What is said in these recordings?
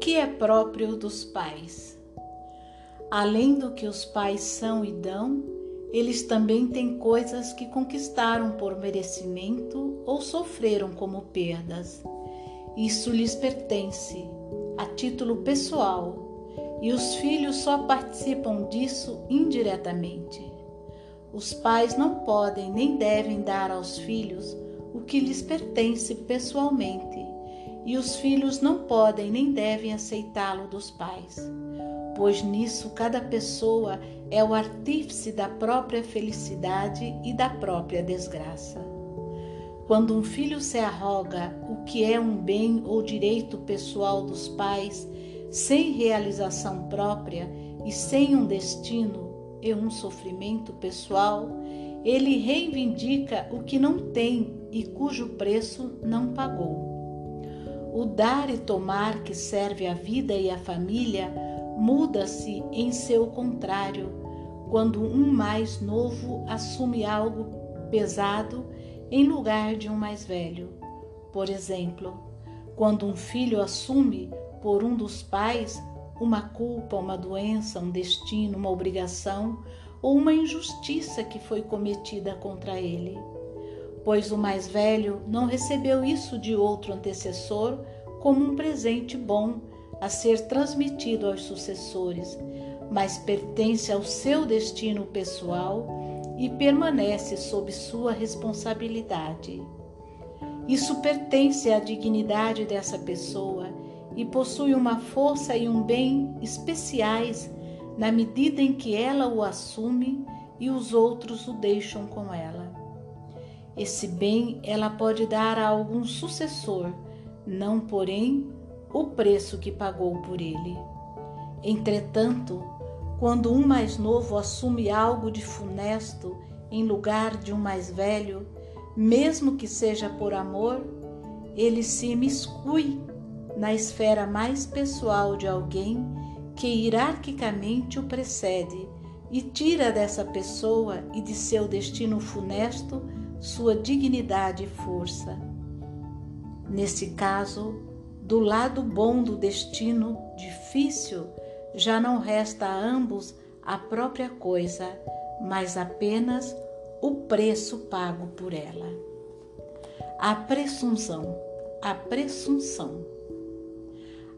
que é próprio dos pais. Além do que os pais são e dão, eles também têm coisas que conquistaram por merecimento ou sofreram como perdas. Isso lhes pertence, a título pessoal, e os filhos só participam disso indiretamente. Os pais não podem nem devem dar aos filhos o que lhes pertence pessoalmente, e os filhos não podem nem devem aceitá-lo dos pais, pois nisso cada pessoa é o artífice da própria felicidade e da própria desgraça. Quando um filho se arroga o que é um bem ou direito pessoal dos pais, sem realização própria e sem um destino e um sofrimento pessoal, ele reivindica o que não tem e cujo preço não pagou. O dar e tomar que serve a vida e a família muda-se em seu contrário quando um mais novo assume algo pesado em lugar de um mais velho. Por exemplo, quando um filho assume por um dos pais uma culpa, uma doença, um destino, uma obrigação ou uma injustiça que foi cometida contra ele. Pois o mais velho não recebeu isso de outro antecessor como um presente bom a ser transmitido aos sucessores, mas pertence ao seu destino pessoal e permanece sob sua responsabilidade. Isso pertence à dignidade dessa pessoa e possui uma força e um bem especiais na medida em que ela o assume e os outros o deixam com ela. Esse bem ela pode dar a algum sucessor, não, porém, o preço que pagou por ele. Entretanto, quando um mais novo assume algo de funesto em lugar de um mais velho, mesmo que seja por amor, ele se imiscui na esfera mais pessoal de alguém que hierarquicamente o precede e tira dessa pessoa e de seu destino funesto sua dignidade e força. Nesse caso, do lado bom do destino difícil, já não resta a ambos a própria coisa, mas apenas o preço pago por ela. A presunção, a presunção.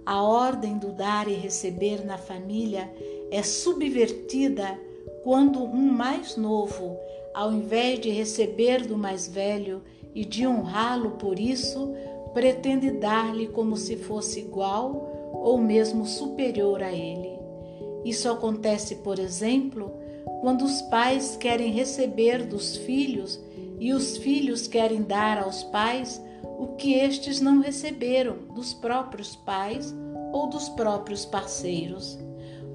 A ordem do dar e receber na família é subvertida quando um mais novo, ao invés de receber do mais velho e de honrá-lo por isso, pretende dar-lhe como se fosse igual ou mesmo superior a ele. Isso acontece, por exemplo, quando os pais querem receber dos filhos e os filhos querem dar aos pais o que estes não receberam dos próprios pais ou dos próprios parceiros.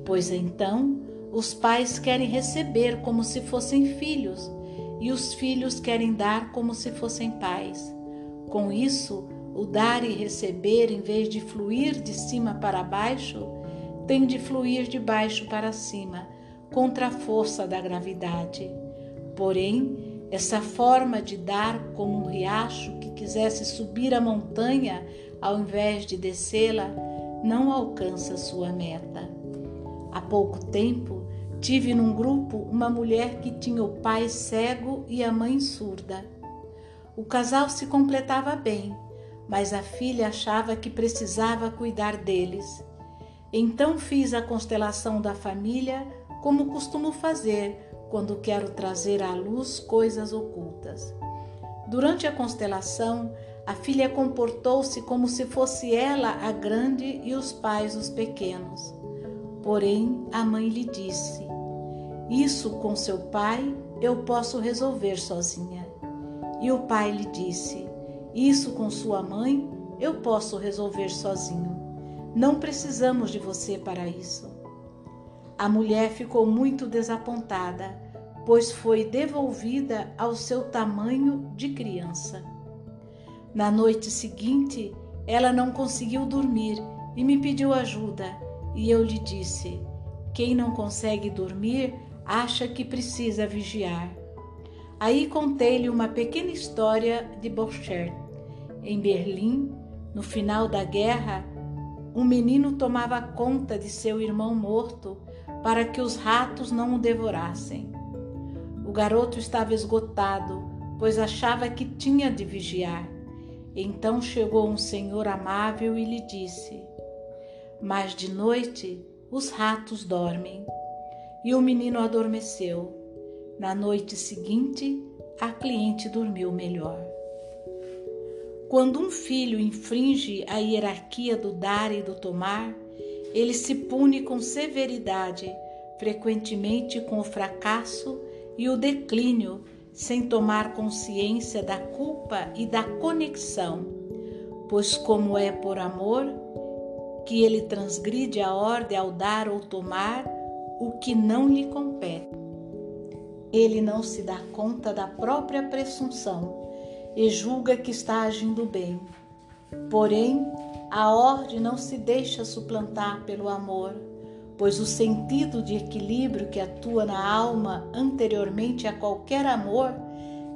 Pois então os pais querem receber como se fossem filhos e os filhos querem dar como se fossem pais. Com isso, o dar e receber, em vez de fluir de cima para baixo, tem de fluir de baixo para cima, contra a força da gravidade. Porém, essa forma de dar como um riacho que quisesse subir a montanha ao invés de descê-la não alcança sua meta. Há pouco tempo tive num grupo uma mulher que tinha o pai cego e a mãe surda. O casal se completava bem, mas a filha achava que precisava cuidar deles. Então fiz a constelação da família como costumo fazer quando quero trazer à luz coisas ocultas. Durante a constelação, a filha comportou-se como se fosse ela a grande e os pais os pequenos. Porém, a mãe lhe disse: Isso com seu pai eu posso resolver sozinha. E o pai lhe disse: Isso com sua mãe eu posso resolver sozinho. Não precisamos de você para isso. A mulher ficou muito desapontada, pois foi devolvida ao seu tamanho de criança. Na noite seguinte, ela não conseguiu dormir e me pediu ajuda, e eu lhe disse: Quem não consegue dormir acha que precisa vigiar. Aí contei-lhe uma pequena história de Borchardt. Em Berlim, no final da guerra, um menino tomava conta de seu irmão morto para que os ratos não o devorassem. O garoto estava esgotado, pois achava que tinha de vigiar. Então chegou um senhor amável e lhe disse: Mas de noite os ratos dormem. E o menino adormeceu. Na noite seguinte, a cliente dormiu melhor. Quando um filho infringe a hierarquia do dar e do tomar, ele se pune com severidade, frequentemente com o fracasso e o declínio, sem tomar consciência da culpa e da conexão, pois, como é por amor, que ele transgride a ordem ao dar ou tomar o que não lhe compete. Ele não se dá conta da própria presunção e julga que está agindo bem. Porém, a ordem não se deixa suplantar pelo amor, pois o sentido de equilíbrio que atua na alma anteriormente a qualquer amor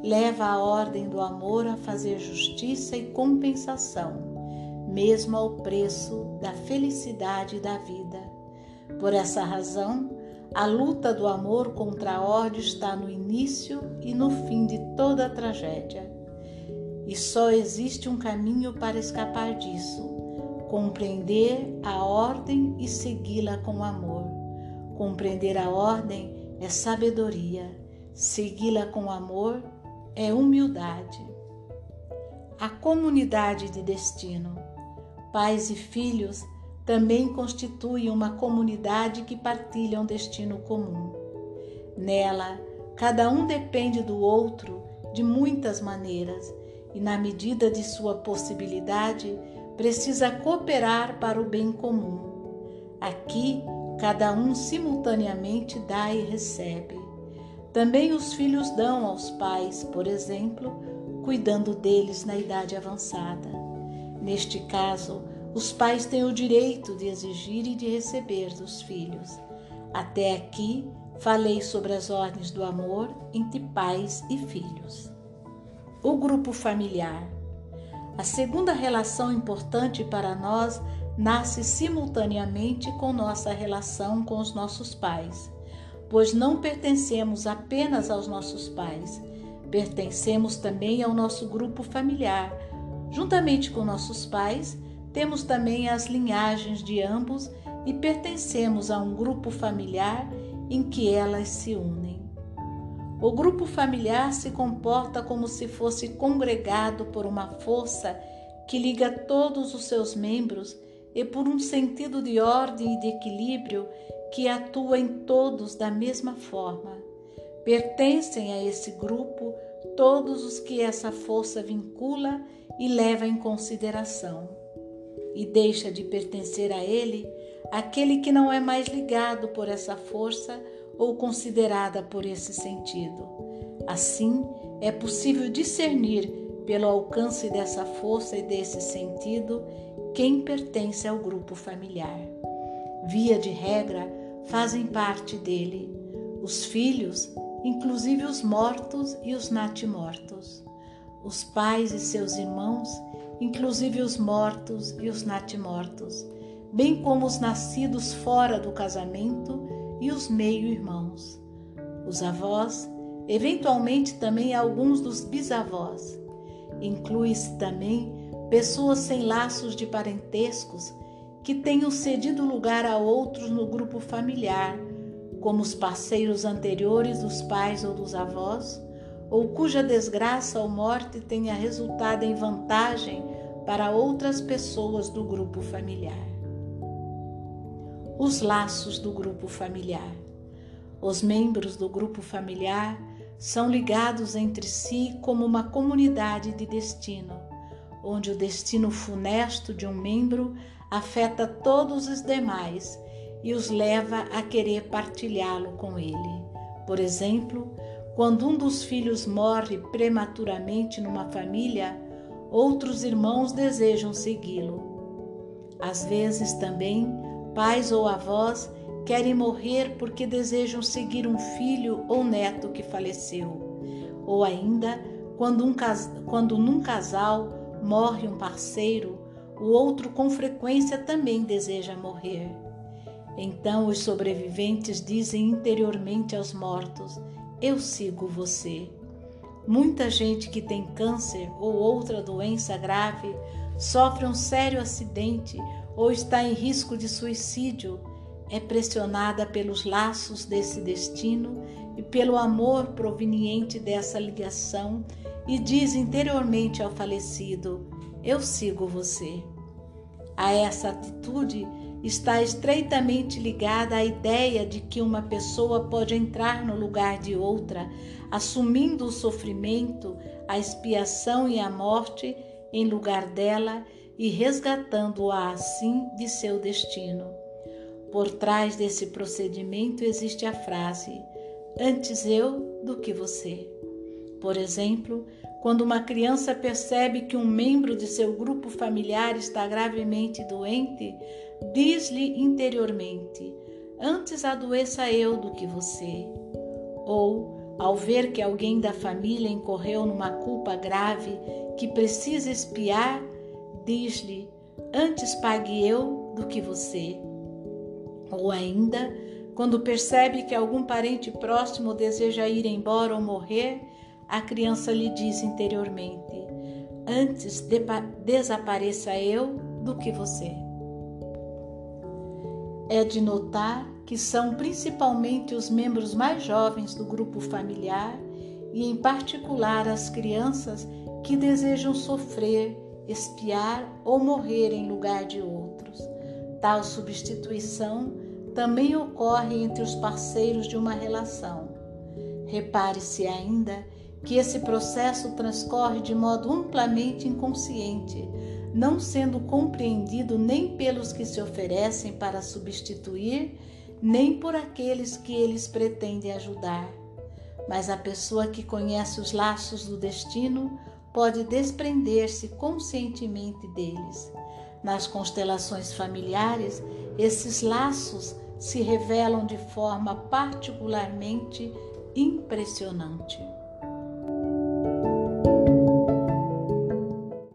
leva a ordem do amor a fazer justiça e compensação, mesmo ao preço da felicidade da vida. Por essa razão, a luta do amor contra a ordem está no início e no fim de toda tragédia. E só existe um caminho para escapar disso: compreender a ordem e segui-la com amor. Compreender a ordem é sabedoria, segui-la com amor é humildade. A comunidade de destino. Pais e filhos também constituem uma comunidade que partilha um destino comum. Nela, cada um depende do outro de muitas maneiras e, na medida de sua possibilidade, precisa cooperar para o bem comum. Aqui, cada um simultaneamente dá e recebe. Também os filhos dão aos pais, por exemplo, cuidando deles na idade avançada. Neste caso, os pais têm o direito de exigir e de receber dos filhos. Até aqui, falei sobre as ordens do amor entre pais e filhos. O grupo familiar. A segunda relação importante para nós nasce simultaneamente com nossa relação com os nossos pais, pois não pertencemos apenas aos nossos pais, pertencemos também ao nosso grupo familiar. Juntamente com nossos pais, temos também as linhagens de ambos e pertencemos a um grupo familiar em que elas se unem. O grupo familiar se comporta como se fosse congregado por uma força que liga todos os seus membros e por um sentido de ordem e de equilíbrio que atua em todos da mesma forma. Pertencem a esse grupo todos os que essa força vincula e leva em consideração. E deixa de pertencer a ele aquele que não é mais ligado por essa força ou considerada por esse sentido. Assim, é possível discernir, pelo alcance dessa força e desse sentido, quem pertence ao grupo familiar. Via de regra, fazem parte dele os filhos, inclusive os mortos e os natimortos, os pais e seus irmãos, inclusive os mortos e os natimortos, bem como os nascidos fora do casamento e os meio-irmãos, os avós, eventualmente também alguns dos bisavós. Inclui-se também pessoas sem laços de parentescos que tenham cedido lugar a outros no grupo familiar, como os parceiros anteriores dos pais ou dos avós, ou cuja desgraça ou morte tenha resultado em vantagem para outras pessoas do grupo familiar os laços do grupo familiar. Os membros do grupo familiar são ligados entre si como uma comunidade de destino, onde o destino funesto de um membro afeta todos os demais e os leva a querer partilhá-lo com ele. Por exemplo, quando um dos filhos morre prematuramente numa família, outros irmãos desejam segui-lo. Às vezes também Pais ou avós querem morrer porque desejam seguir um filho ou neto que faleceu. Ou ainda, quando, um, quando num casal morre um parceiro, o outro com frequência também deseja morrer. Então os sobreviventes dizem interiormente aos mortos: Eu sigo você. Muita gente que tem câncer ou outra doença grave sofre um sério acidente ou está em risco de suicídio, é pressionada pelos laços desse destino e pelo amor proveniente dessa ligação e diz interiormente ao falecido: Eu sigo você. A essa atitude está estreitamente ligada à ideia de que uma pessoa pode entrar no lugar de outra, assumindo o sofrimento, a expiação e a morte em lugar dela e resgatando-a assim de seu destino. Por trás desse procedimento existe a frase: antes eu do que você. Por exemplo, quando uma criança percebe que um membro de seu grupo familiar está gravemente doente, diz-lhe interiormente: Antes adoeça eu do que você. Ou, ao ver que alguém da família incorreu numa culpa grave que precisa expiar, diz-lhe: Antes pague eu do que você. Ou ainda, quando percebe que algum parente próximo deseja ir embora ou morrer, a criança lhe diz interiormente: Antes desapareça eu do que você. É de notar que são principalmente os membros mais jovens do grupo familiar e, em particular, as crianças que desejam sofrer, espiar ou morrer em lugar de outros. Tal substituição também ocorre entre os parceiros de uma relação. Repare-se ainda que esse processo transcorre de modo amplamente inconsciente, não sendo compreendido nem pelos que se oferecem para substituir, nem por aqueles que eles pretendem ajudar. Mas a pessoa que conhece os laços do destino pode desprender-se conscientemente deles. Nas constelações familiares, esses laços se revelam de forma particularmente impressionante.